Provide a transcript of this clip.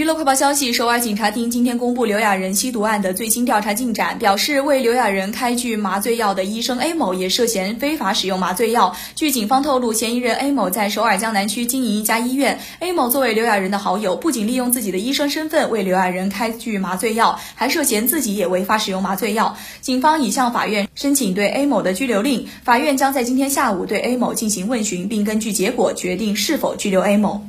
娱乐快报消息，首尔警察厅今天公布刘亚仁吸毒案的最新调查进展，表示为刘亚仁开具麻醉药的医生 A 某也涉嫌非法使用麻醉药。据警方透露，嫌疑人 A 某在首尔江南区经营一家医院。A 某作为刘亚仁的好友，不仅利用自己的医生身份为刘亚仁开具麻醉药，还涉嫌自己也违法使用麻醉药。警方已向法院申请对 A 某的拘留令，法院将在今天下午对 A 某进行问询，并根据结果决定是否拘留 A 某。